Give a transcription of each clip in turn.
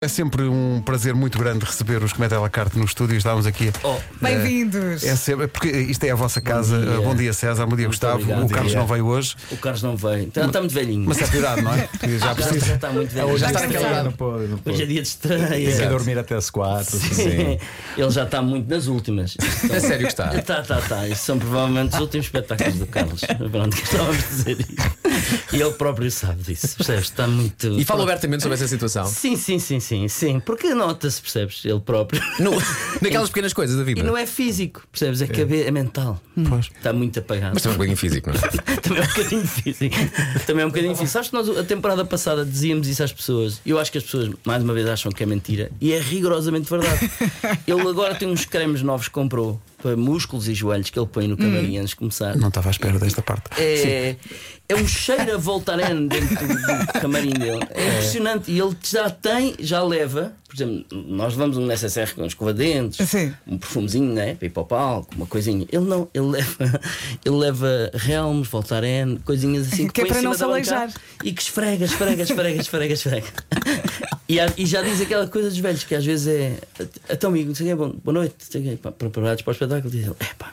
É sempre um prazer muito grande receber os Comédia à la carte no estúdio. Estávamos aqui. Oh, Bem-vindos. É sempre, porque isto é a vossa casa. dia. Bom dia, César. Bom dia, Muito Gustavo. obrigado. o Carlos Dia. não veio hoje, o Carlos não veio. Está, está muito velhinho. mas é idade, não é? Porque já já, precisa. já está muito velhinho. Já Já está está cansado. pode. Não pode. Hoje é dia de Tem que estreia. dormir até às quatro. Sim. Sim. Ele já está muito nas últimas. É sério que está. Tá, tá, tá. Isso são provavelmente os últimos espetáculos do Carlos. Pronto, que estávamos a dizer isso. E ele próprio sabe disso. Percebes? Está muito. E fala abertamente sobre essa situação. Sim, sim, sim, sim, sim. Porque nota-se, percebes? Ele próprio. No, naquelas pequenas coisas da vida. E não é físico, percebes? É, cabe... é mental. Pois. Está muito apagado. Mas também um bocadinho físico, não é? Também é um bocadinho difícil. Também é um bocadinho difícil. Sabes que nós a temporada passada dizíamos isso às pessoas. Eu acho que as pessoas, mais uma vez, acham que é mentira. E é rigorosamente verdade. Ele agora tem uns cremes novos que comprou para músculos e joelhos que ele põe no camarim antes de começar. Não estava à espera desta parte. É, é um cheiro a Voltaren dentro do, do camarim dele. É impressionante. E ele já tem, já leva. Por exemplo, nós levamos um necessaire com escova de dentes, Sim. um perfumezinho, né? Para ir para o palco, uma coisinha. Ele não, ele leva, ele leva Helms, Voltaren, coisinhas assim Que é põe para em não cima se aleijar. E que esfrega, esfrega, esfrega, esfrega, esfrega. E, e já diz aquela coisa dos velhos que às vezes é. Então, amigo, não sei o boa noite, preparados para o espetáculo. Diz ele: é pá,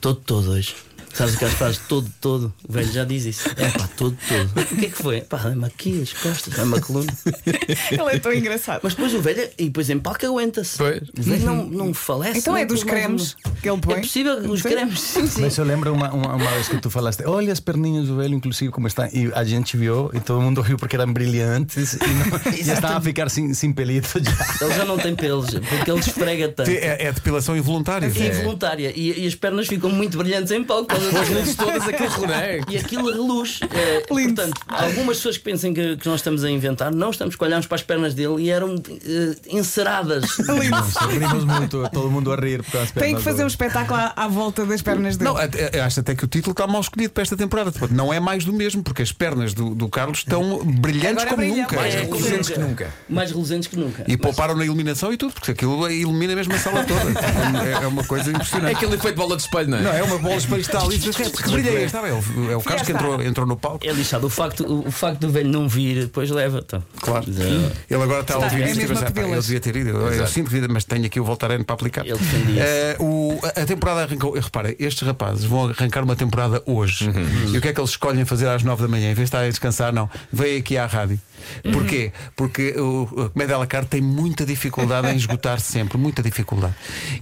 todo, todo hoje. Sabes o que as fazes? Todo, todo. O velho já diz isso. É pá, todo, todo. O que é que foi? Pá, dá-me aqui as costas, dá-me a coluna. Ele é tão engraçado. Mas depois o velho, e depois em palco aguenta-se. Pois. O velho não, não falece. Então não é dos cremes uma- que ele põe? É possível, os Sim. cremes, sim, sim. Mas eu lembro uma, uma, uma vez que tu falaste, olha as perninhas do velho, inclusive, como estão. E a gente viu e todo mundo riu porque eram brilhantes e, não, e estavam a ficar sem, sem pelito já. Ele já não tem pelos, porque ele esfrega tanto. É, é depilação involuntária. É involuntária e, e as pernas ficam muito brilhantes em palco. Das luzes todas aquilo, não é? E aquilo reluz. É, Lindo. portanto, algumas pessoas que pensem que, que nós estamos a inventar, não estamos que olhamos para as pernas dele e eram eh, enceradas. Rimos muito, todo mundo a rir Tem que fazer um espetáculo à, à volta das pernas dele. Não, acho até que o título está mal escolhido para esta temporada. Não é mais do mesmo, porque as pernas do, do Carlos estão brilhantes Agora como brilham. nunca. Mais É, reluzentes que nunca. Mais reluzentes que nunca. E Mas- pouparam na iluminação e tudo, porque aquilo ilumina mesmo a sala toda. É, é uma coisa É impressionante. aquele efeito bola de espelho, não é? Não, é uma bola espalhada ali. Que brilha é este? É o, é o Carlos que entrou, entrou no palco. É lixado. O facto, o, facto do velho não vir, depois leva. Então. Claro. Eh, Ele agora está a ouvir é isto e mesmo pensa, a "Pá, eu pedi-las." devia ter ido. Eu, sinto que mas tenho aqui o Voltaren para aplicar. Ele defendia-se. Eh, o- a temporada arrancou. Repara, estes rapazes vão arrancar uma temporada hoje. Uhum. E o que é que eles escolhem fazer às nove da manhã? Em vez de estarem a descansar, não. Vêm aqui à rádio. Uhum. Porquê? Porque o a Comédia à la carte tem muita dificuldade em esgotar sempre, muita dificuldade.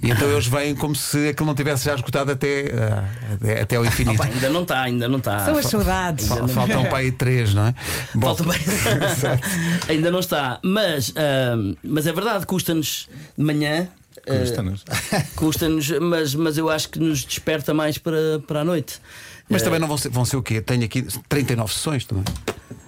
E então eles vêm como se aquilo não tivesse já esgotado até, ah, até, até ao infinito. Opa, ainda não está, ainda não está. São as saudades. Fal- Faltam para aí três, não é? Bom, Falta bem. Ainda não está. Mas, ahm, mas é verdade, custa-nos de manhã. ah, Custa-nos. Custa-nos, mas, mas eu acho que nos desperta mais para, para a noite. Mas Ah, também não vão ser, vão ser o quê? Tenho aqui 39 sessões também.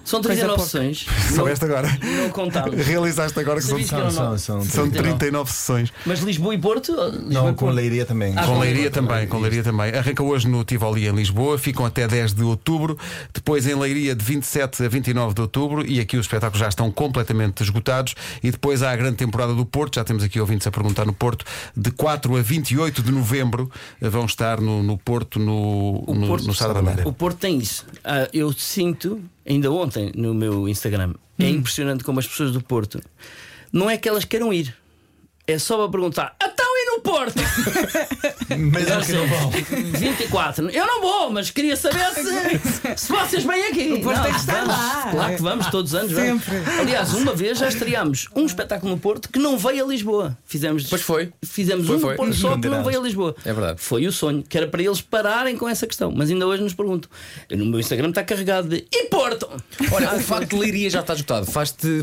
São Coisa 39 pouca. sessões. Soubeste agora? Não contámos. Realizaste agora que são, que São, nove? são, são 39 sessões. Mas Lisboa e Porto? Lisboa Não, com. Leiria também. Ah, Com com Leiria também, com Leiria também. Arranca hoje no Tivoli em Lisboa, ficam até 10 de outubro, depois em Leiria de 27 a 29 de outubro e aqui os espetáculos já estão completamente esgotados e depois há a grande temporada do Porto, já temos aqui ouvintes a perguntar no Porto, de 4 a 28 de novembro eh, vão estar no, no Porto, no, O no, Porto, no Sá da o Porto tem isso. Ah, eu sinto, ainda ontem no meu Instagram, é Hum. impressionante como as pessoas do Porto não é que elas queiram ir, é só para perguntar: Porto? Mesmo que não vão. 24. Eu não vou, mas queria saber se, se vocês vêm aqui. O Porto tem que estar lá. Claro que vamos, todos os anos. vamos. Sempre. Aliás, uma vez já estreámos um espetáculo no Porto que não veio a Lisboa. Fizemos, Pois foi. Fizemos Foi, um foi. Porto só que não veio a Lisboa. É verdade. Foi o sonho, que era para eles pararem com essa questão. Mas ainda hoje nos perguntam. Eu, No meu Instagram está carregado de E Porto? Olha, o facto de Leiria já está esgotado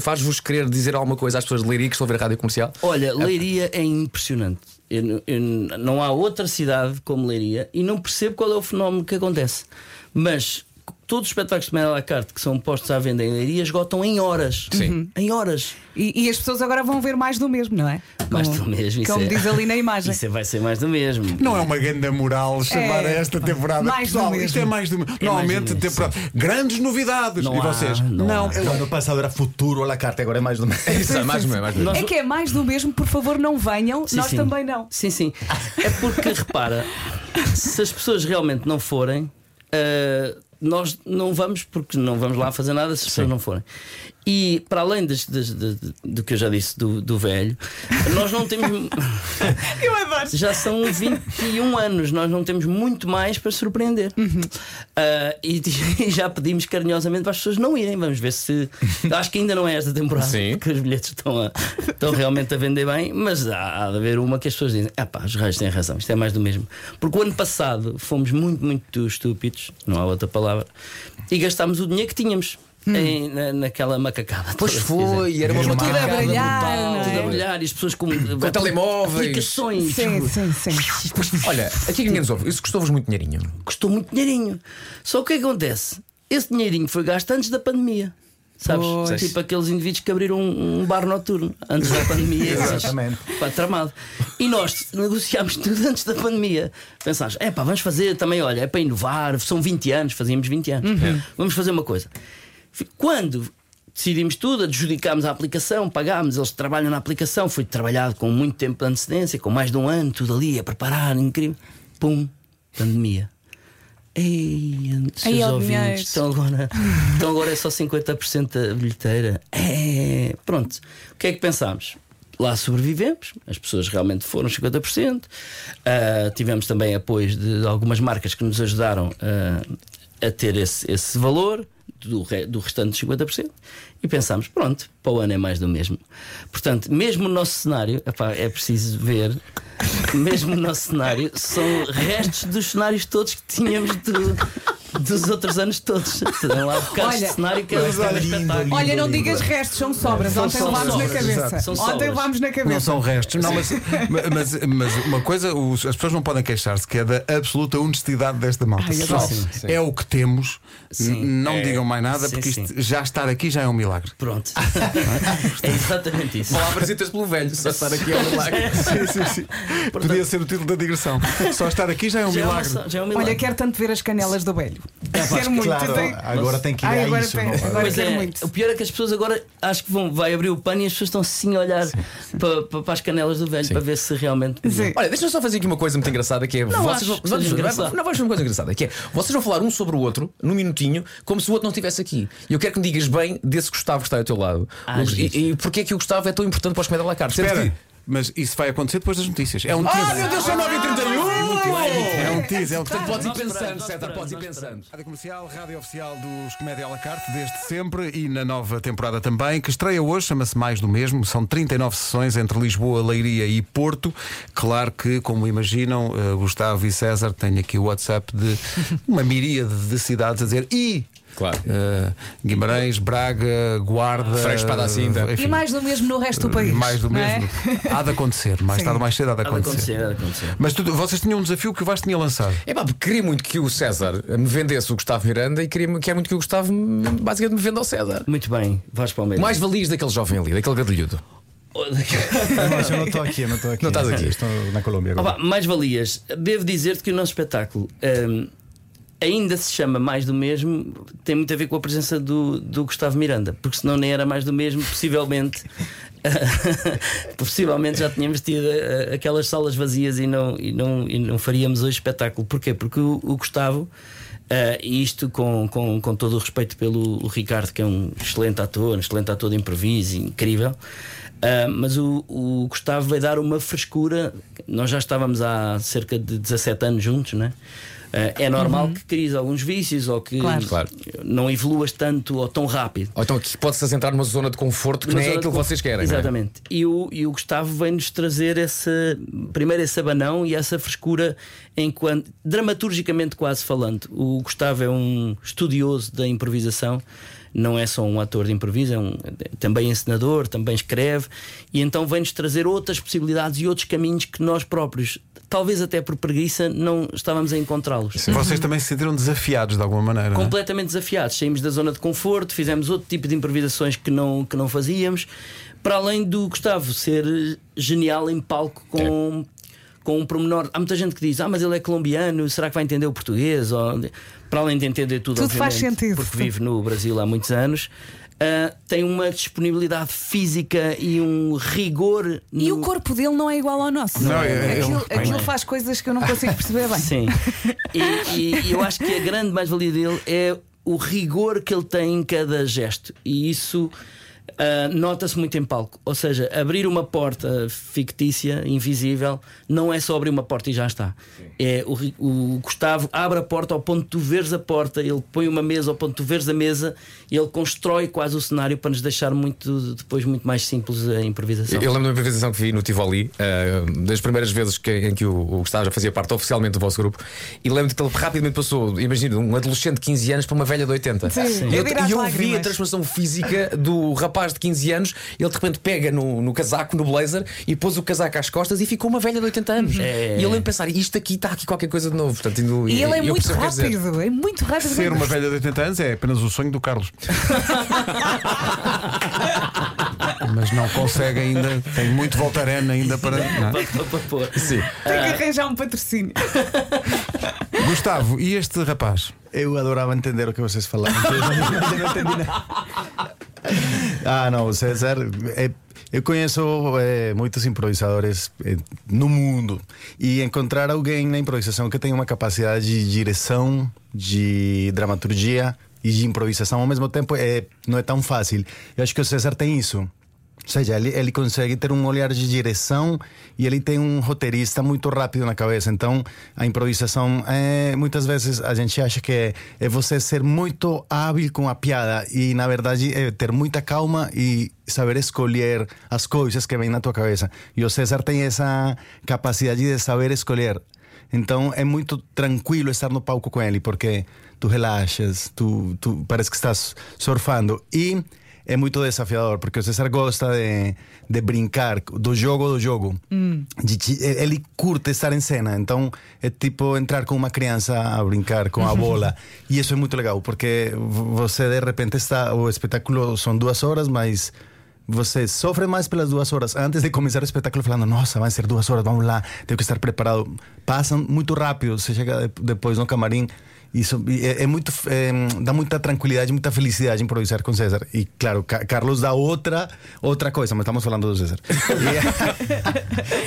faz-vos querer dizer alguma coisa às pessoas de Leiria que estão a ver a rádio comercial? Olha, Leiria é impressionante. Eu- eu- não há outra cidade como Leiria e não percebo qual é o fenómeno que acontece. Mas todos os espetáculos de Mera la carte que são postos à venda em Leiria esgotam em horas. Sim. Uhum. Em horas. E, e as pessoas agora vão ver mais do mesmo, não é? Mais Como- do mesmo. isso Como é- diz ali na imagem. Isso é- vai ser mais do mesmo. Não é uma grande moral chamar É. a esta temporada. Mais do Pessoal, mesmo. isto é mais do Normalmente, mesmo, temporada. Grandes novidades. Não e há, vocês? não há. O ano passado era futuro a la carte, agora é mais do mesmo. Isso é mais do mesmo, mais do mesmo. É que é mais do mesmo, por favor, não venham, Sim, nós sim. também não. Sim, sim. É porque, repara, se as pessoas realmente não forem, ah, nós não vamos, porque não vamos lá fazer nada se as pessoas não forem. E para além das- das- das- do que eu já disse do, do velho, nós não temos. Eu adoro. Já são 21 anos, nós não temos muito mais para surpreender. Ah, e, e já pedimos carinhosamente para as pessoas não irem. Vamos ver se. Acho que ainda não é esta temporada, Sim. porque os bilhetes estão, a- estão realmente a vender bem, mas há, há de haver uma que as pessoas dizem: ah pá, os raios têm razão, isto é mais do mesmo. Porque o ano passado fomos muito, muito estúpidos, não há outra palavra, e gastámos o dinheiro que tínhamos. Em- na, naquela macacada. Pois foi, era uma Tudo a macacada brilhar, brutal. não é? Tudo a brilhar e as pessoas com, Com telemóveis. aplicações. Sim, sim, sim. Olha, aqui ninguém nos ouve. Isso custou-vos muito dinheirinho. custou muito dinheirinho. Só que o que acontece? Esse dinheirinho foi gasto antes da pandemia. Sabes? Pois. Tipo aqueles indivíduos que abriram um, um bar noturno antes da pandemia. Exatamente. Pá, tramado. E nós negociámos tudo antes da pandemia. Pensámos, é pá, vamos fazer também, olha, é para inovar, são 20 anos, fazíamos 20 anos. Vamos fazer uma coisa. Quando decidimos tudo, adjudicámos a aplicação, pagámos, eles trabalham na aplicação, foi trabalhado com muito tempo de antecedência, com mais de um ano, tudo ali a preparar, incrível. Pum, pandemia. Ei, seus ouvintes, então agora, então agora é só 50% da bilheteira. É, pronto. O que é que pensámos? Lá sobrevivemos, as pessoas realmente foram 50%. Ah, tivemos também apoios de algumas marcas que nos ajudaram ah, a ter esse, esse valor do, do restante de 50%. E pensámos, pronto, para o ano é mais do mesmo. Portanto, mesmo o nosso cenário, epá, é preciso ver, mesmo o nosso cenário, são restos dos cenários todos que tínhamos do- dos outros anos todos. Tem lá bocados Olha, de cenário que é é um lindo, espetáculo. lindo. Olha, não digas restos, são sobras. São Ontem levámos na cabeça. São Ontem sobras. levámos na Não cabeça. são restos, não, mas, mas, mas uma coisa, os- as pessoas não podem queixar-se que é da absoluta honestidade desta malta. Ai, eu Pessoal, gosto. Sim, sim. é o que temos, Sim. n- não É. digam mais nada, Sim, porque sim. isto, já estar aqui já é um milagre. Pronto. é exatamente isso. Palavras ditas pelo velho, só estar aqui ao milagre. sim, sim, sim. Podia ser o título da digressão. Só estar aqui já é um Já é, uma, milagre. já é um milagre. Olha, quero tanto ver as canelas do velho. Quero muito. Claro, tem- agora tem que ir Ai, a agora isso. tem- Pois é, muito. o pior é que as pessoas agora acho que vão, vai abrir o pano e as pessoas estão assim a olhar para, para, para as canelas do velho para ver se realmente. Sim. Olha, deixa-me só fazer aqui uma coisa muito engraçada que é. Não vocês acho vão, que não, engraçado. não, vamos fazer uma coisa engraçada que é. Vocês vão falar um sobre o outro num minutinho, como se o outro não estivesse aqui. E eu quero que me digas bem desse Gustavo que está ao teu lado. Ah, O- e, e porquê é que o Gustavo é tão importante para os comédia à la carte? Espera, que- mas isso vai acontecer depois das notícias. É um Ah, meu Deus, são 9h31! Teaser, é um. Podes ir pensando, César, podes ir pensando. Rádio Comercial, rádio oficial dos Comédia à la carte, desde sempre e na nova temporada também, que estreia hoje, chama-se Mais do Mesmo. São 39 sessões entre Lisboa, Leiria e Porto. Claro que, como imaginam, eh, Gustavo e César têm aqui o WhatsApp de uma miríade de cidades a dizer e. Claro. eh, Guimarães, Braga, Guarda. Frei Espada à Cinta. enfim, E mais do mesmo no resto do país. mais do não é? mesmo. Há de acontecer, mais Sim. tarde ou mais cedo há de Há de acontecer. acontecer, há de acontecer. Mas tu- vocês tinham um desafio que o Vasco tinha lançado. É pá, porque queria muito que o César me vendesse o Gustavo Miranda e queria, quer muito que o Gustavo me- basicamente me venda ao César. Muito bem, vais para o meio. Mais valias daquele jovem ali, daquele gadalhudo. Mas eu não estou aqui, eu não estou aqui. Não estás aqui. Estou na Colômbia agora. Opa, mais valias. Devo dizer-te que o nosso espetáculo hum, ainda se chama Mais do Mesmo, tem muito a ver com a presença do, do Gustavo Miranda, porque senão nem era mais do mesmo, possivelmente. possivelmente já tínhamos tido eh, aquelas salas vazias e não, e não, e não faríamos hoje espetáculo. Porquê? Porque o, o Gustavo, e isto com, com, com todo o respeito pelo o Ricardo, que é um excelente ator, um excelente ator de improviso, incrível. Uh, mas o, o Gustavo vai dar uma frescura. Nós já estávamos há cerca de 17 anos juntos, né? Uh, é normal que cries alguns vícios ou que Claro. Claro. não evoluas tanto ou tão rápido. Ou então aqui pode-se entrar numa zona de conforto que Uma nem é aquilo que vocês querem. é? Exatamente. E, o, e o Gustavo vem-nos trazer esse, primeiro esse abanão e essa frescura enquanto dramaturgicamente quase falando. O Gustavo é um estudioso da improvisação. Não é só um ator de improviso, é um, também encenador, também escreve, e então vem-nos trazer outras possibilidades e outros caminhos que nós próprios, talvez até por preguiça, não estávamos a encontrá-los. Vocês também se sentiram desafiados de alguma maneira. é? completamente desafiados. Saímos da zona de conforto, fizemos outro tipo de improvisações que não, que não fazíamos, para além do Gustavo ser genial em palco com. Com um pormenor, há muita gente que diz: Ah, mas ele é colombiano, será que vai entender o português? Ou, para além de entender tudo, Tudo faz sentido. porque vive no Brasil há muitos anos, ah, tem uma disponibilidade física e um rigor. E no- o corpo dele não é igual ao nosso. Não, é- é- aquilo ele- aquilo faz coisas que eu não consigo perceber bem. Sim. E, e- e eu acho que a grande mais-valia dele é o rigor que ele tem em cada gesto. E isso ah, nota-se muito em palco. Ou seja, abrir uma porta fictícia, invisível, não é só abrir uma porta e já está. É o, o Gustavo abre a porta ao ponto de tu veres a porta, ele põe uma mesa ao ponto de tu veres a mesa e ele constrói quase o cenário para nos deixar muito depois muito mais simples a improvisação. Eu lembro de uma improvisação que vi no Tivoli, eh, das primeiras vezes que, em que o, o Gustavo já fazia parte oficialmente do vosso grupo, e lembro que ele rapidamente passou, imagina, de um adolescente de 15 anos para uma velha de 80. Sim. E eu, Eu eu vi a transformação física do rapaz de 15 anos, ele de repente pega no, no casaco, no blazer, e pôs o casaco às costas e ficou uma velha de 80 anos. É. E eu lembro de pensar, isto aqui está aqui qualquer coisa de novo. Portanto, indo- E ele é muito rápido, é muito rápido. Ser uma velha de 80 anos é apenas o sonho do Carlos. Mas não consegue ainda. Tem muito Voltaren ainda para. não é? Sim. Tem que arranjar um patrocínio. Gustavo, e este rapaz? Eu adorava entender o que vocês falavam. Eu não entendi nada. Ah, não, o César. é- eu conheço é, muitos improvisadores é, no mundo e encontrar alguém na improvisação que tenha uma capacidade de direção, de dramaturgia e de improvisação ao mesmo tempo é, não é tão fácil. Eu acho que o César tem isso. Ou seja, ele, ele consegue ter um olhar de direção e ele tem um roteirista muito rápido na cabeça. Então, a improvisação, é, muitas vezes a gente acha que é, é você ser muito hábil com a piada e, na verdade, é ter muita calma e saber escolher as coisas que vêm na tua cabeça. E o César tem essa capacidade de saber escolher. Então é muito tranquilo estar no palco com ele, porque tu relaxas, tu, tu parece que estás surfando. E é muito desafiador, porque o César gosta de, de brincar do jogo do jogo. Ti- ele curte estar em cena, então é tipo entrar com uma criança a brincar com a bola. e isso é muito legal, porque você de repente está. O espetáculo são duas horas, mas você sofre mais pelas duas horas antes de começar o espetáculo falando nossa, vai ser duas horas, vamos lá, tenho que estar preparado. Passam muito rápido, você chega de- depois no camarim. Isso é, é muito, é, dá muita tranquilidade, muita felicidade improvisar com César. E claro, Ca- Carlos dá outra outra coisa, mas estamos falando do César.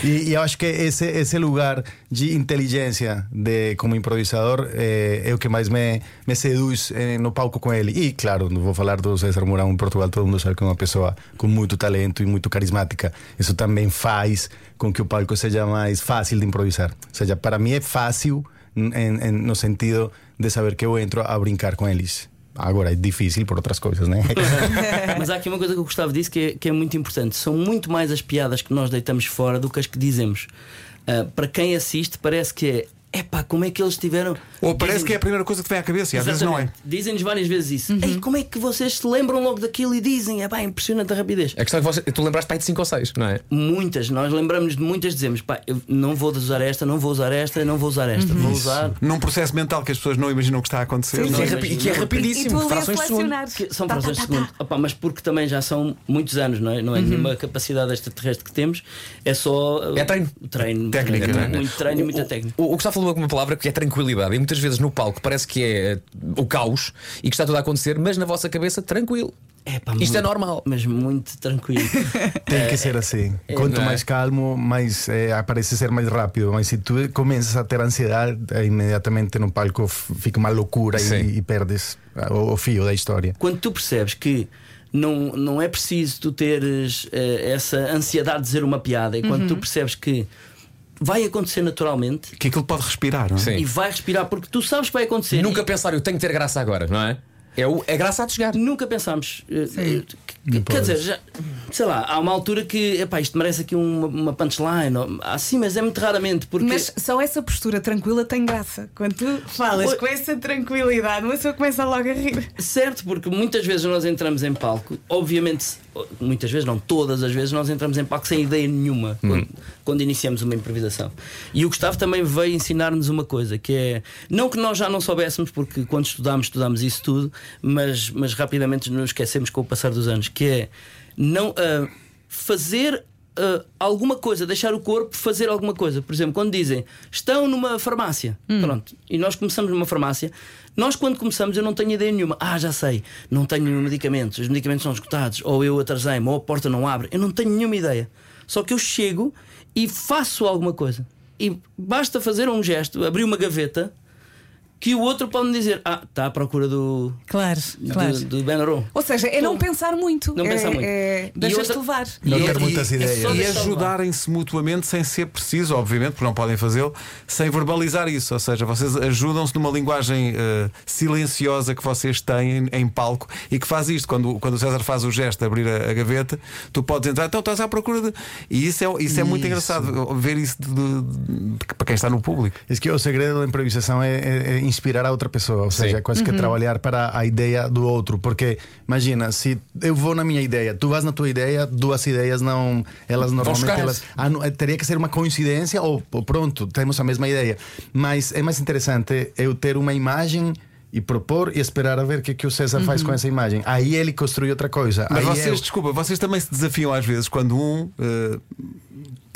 E, e, e eu acho que esse esse lugar de inteligência de como improvisador é, é o que mais me, me seduz eh, no palco com ele. E claro, não vou falar do César Mourão em Portugal, todo mundo sabe que é uma pessoa com muito talento e muito carismática. Isso também faz com que o palco seja mais fácil de improvisar. Ou seja, para mim é fácil no sentido de saber que eu entro a brincar com eles. Agora é difícil por outras coisas, né? Mas há aqui uma coisa que o Gustavo disse que é, que é muito importante: são muito mais as piadas que nós deitamos fora do que as que dizemos. Ah, para quem assiste, parece que é. Epá, como é que eles tiveram. Ou parece Dizem- que é a primeira coisa que vem à cabeça e às vezes não é. Dizem-nos várias vezes isso. Ei, como é que vocês se lembram logo daquilo e dizem? É pá, impressionante a rapidez. A questão é que você, tu lembraste pai de 5 ou 6, não é? Muitas, nós lembramos de muitas, dizemos, pá, eu não vou usar esta, não vou usar esta, não vou usar esta, vou usar. Num processo mental que as pessoas não imaginam o que está a acontecer. Sim, não Que é? é rapi- e que é rapidíssimo, a frações de segundo. selecionar. Que são Tá, frações tá, de tá, segundo. tá. Opá, mas porque também já são muitos anos, não é? Não é nenhuma capacidade extraterrestre que temos, é só. É treino. treino Técnica, treino, não é? Muito treino e muita técnica. O, o Gustavo falou uma palavra que é tranquilidade. E muitas vezes no palco parece que é o caos e que está tudo a acontecer, mas na vossa cabeça, tranquilo. É, pá, Isto é muito- normal. Mas muito tranquilo. Tem que ser assim. Quanto não é? mais calmo, mais eh, parece ser mais rápido. Mas se tu começas a ter ansiedade, eh, imediatamente no palco fica uma loucura e, e perdes o, o fio da história. Quando tu percebes que não, não é preciso tu teres eh, essa ansiedade de dizer uma piada, e quando tu percebes que vai acontecer naturalmente Que aquilo pode respirar, não é? Sim. e vai respirar, porque tu sabes que vai acontecer. Nunca e pensar, eu tenho que ter graça agora, não é? É, o, é graça a te chegar. nunca pensámos. eh, eh, que- quer dizer, já, sei lá, há uma altura que epá, isto merece aqui uma, uma punchline. ou- Assim, mas é muito raramente, porque. Mas só essa postura tranquila tem graça. Quando tu falas Oi. com essa tranquilidade, uma pessoa começa logo a rir. Certo, porque muitas vezes nós entramos em palco, obviamente, muitas vezes, não todas as vezes, nós entramos em palco sem ideia nenhuma quando, quando iniciamos uma improvisação. E o Gustavo também veio ensinar-nos uma coisa, que é não que nós já não soubéssemos, porque quando estudámos, estudámos isso tudo, mas, mas rapidamente nos esquecemos com o passar dos anos, que é não ah, fazer. Ah, alguma coisa, deixar o corpo fazer alguma coisa. Por exemplo, quando dizem estão numa farmácia, pronto, e nós começamos numa farmácia, nós quando começamos eu não tenho ideia nenhuma. Ah, já sei, não tenho medicamentos, os medicamentos são esgotados, ou eu atrasei-me, ou a porta não abre. Eu não tenho nenhuma ideia. Só que eu chego e faço alguma coisa. E basta fazer um gesto, abrir uma gaveta que o outro pode me dizer: Ah, está à procura do, Claro, claro. do, do. Ou seja, é não pensar muito. Não é, pensar muito. É, E Deixas-te outra- levar. Não E- ter e- muitas é ideias. E ajudarem-se mutuamente sem ser preciso, obviamente, porque não podem fazê-lo, sem verbalizar isso. Ou seja, vocês ajudam-se numa linguagem eh, silenciosa que vocês têm em, em palco e que faz isto. Quando, quando o César faz o gesto de abrir a, a gaveta, tu podes entrar, então estás à procura de. E isso é, isso é muito Isso. engraçado, ver isso de- de- de- para quem está no público. Es que o segredo da improvisação é, é- é inspirar a outra pessoa, ou seja, quase que trabalhar para a ideia do outro. Porque imagina, se eu vou na minha ideia, tu vas na tua ideia, duas ideias não, elas normalmente elas ah, não, eh, teria que ser uma coincidência ou, pronto, temos a mesma ideia. Mas é mais interessante eu ter uma imagem e propor e esperar a ver o que, que o César faz com essa imagem. Aí ele construi outra coisa. Mas Aí vocês, eu- desculpa, vocês também se desafiam às vezes quando um. eh,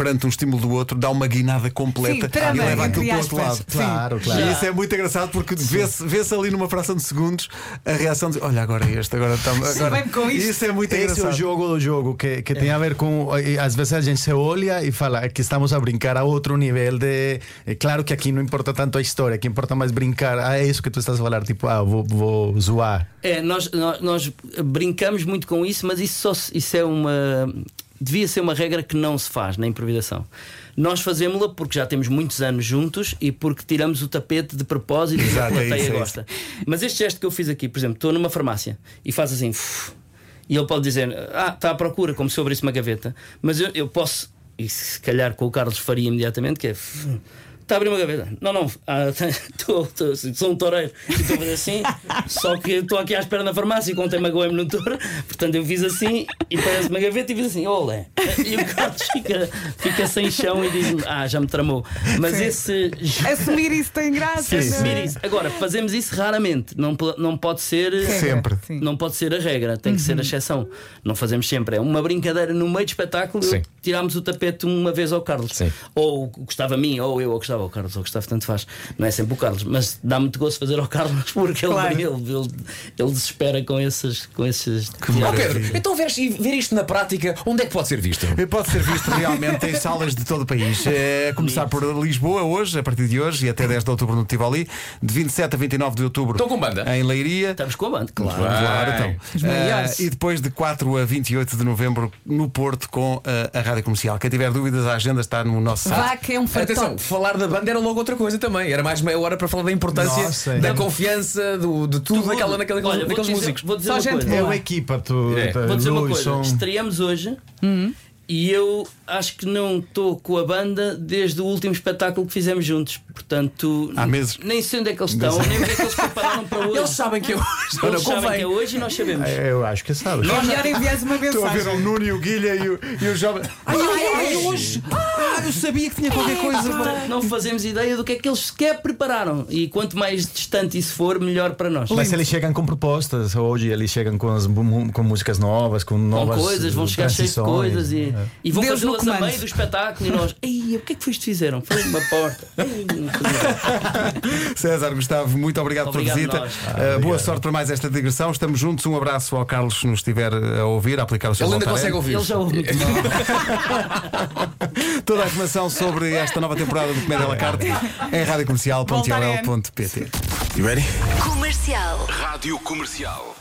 Perante um estímulo do outro, dá uma guinada completa Sim, e leva aquilo para o outro lado. Claro, claro. E isso é muito engraçado porque vê-se vê ali numa fração de segundos a reação de olha, agora é este, agora estamos. Agora... vem com isto. Isso é muito Esse é engraçado. o jogo do jogo que, que tem a ver com. e Às vezes a gente se olha e fala "É que estamos a brincar a outro nível de. é Claro que aqui não importa tanto a história, aqui importa mais brincar. Ah, é isso que tu estás a falar, tipo, ah, vou, vou zoar. É, nós, nós, nós brincamos muito com isso, mas isso, só, se- isso é uma. Devia ser uma regra que não se faz na improvisação. Nós fazemos-la porque já temos muitos anos juntos e porque tiramos o tapete de propósito e a Exato, é plateia é gosta. Mas este gesto que eu fiz aqui, por exemplo, estou numa farmácia e faz assim. E ele pode dizer: Ah, está à procura, como se eu abrisse uma gaveta. Mas eu, eu posso, e se calhar com o Carlos faria imediatamente, que é. "Uf, Está a abrir uma gaveta. Não, não. ah, tô- tô- sou um toureiro. E Estou a fazer assim. Só que estou aqui à espera na farmácia e contei magoei-me no touro. Portanto, eu fiz assim e parece uma gaveta e fiz assim: olé. E o Carlos fica, fica sem chão e diz-me: Ah, já me tramou. Mas esse. Assumir isso tem graça. Assumir não é? isso. Agora, fazemos isso raramente. Não, não pode ser. Sempre. Sim. Não pode ser a regra, tem que ser a exceção. Não fazemos sempre. É uma brincadeira no meio de espetáculo. Sim. Tirámos o tapete uma vez ao Carlos. Sim. Ou gostava a mim, ou eu, ou gostava ao Carlos, ou gostava, tanto faz. Não é sempre o Carlos, mas dá muito gosto fazer ao Carlos porque Claro. ele, ele, ele, ele desespera com esses. Com esses Ó Pedro, então ver, ver isto na prática, onde é que pode ser visto? Pode ser visto realmente em salas de todo o país. É, a começar por Lisboa hoje, a partir de hoje e até 10 de outubro no Tivoli, de 27 a 29 de outubro Estão com banda? em Leiria. Estamos com a banda, claro. Claro, então. Ah, e depois de 4 a 28 de novembro no Porto com ah, a Rádio Comercial. Quem tiver dúvidas, a agenda está no nosso site. Vá que é um Atenção, fartote. falar da banda era logo outra coisa também. Era mais meia hora para falar da importância, Nossa, da é. confiança, do, de tudo naquela, naquela, Olha, vou naqueles dizer- músicos. Vou dizer Só uma gente coisa. É uma equipa, tu. É. Vou dizer uma coisa, som. estreamos hoje e eu acho que não estou com a banda desde o último espetáculo que fizemos juntos. Portanto, Há meses. nem sei onde é que eles estão, nem o que é que eles prepararam para hoje. Eles sabem que eu. Não, Eles sabem convém. que é hoje e nós sabemos. É, Eu acho que sabes. É melhor enviares uma Estou a ver mensagem. o Nuno e o Guilha e o, e o jovem. Ai, ai, ai, hoje! Ah, eu sabia que tinha qualquer coisa. Portanto, Não fazemos ideia do que é que eles sequer prepararam. E quanto mais distante isso for, melhor para nós. Mas eles chegam com propostas, hoje eles chegam com, as, com músicas novas, com Com novas coisas, vão chegar cheios de coisas e, É. e vão fazê-las a meio do espetáculo. E nós, ei, o que é que foi isto que fizeram? Foi uma porta. Ei. César Gustavo, muito obrigado, Obrigado pela visita. Uh, boa sorte para mais esta digressão. Estamos juntos. Um abraço ao Carlos se nos estiver a ouvir, a aplicar o seu Ele ainda consegue ouvir. Ele já ouve muito. Toda a informação sobre esta nova temporada do Comédia la carte em radiocomercial.ol.pt. You ready? Comercial. Rádio Comercial.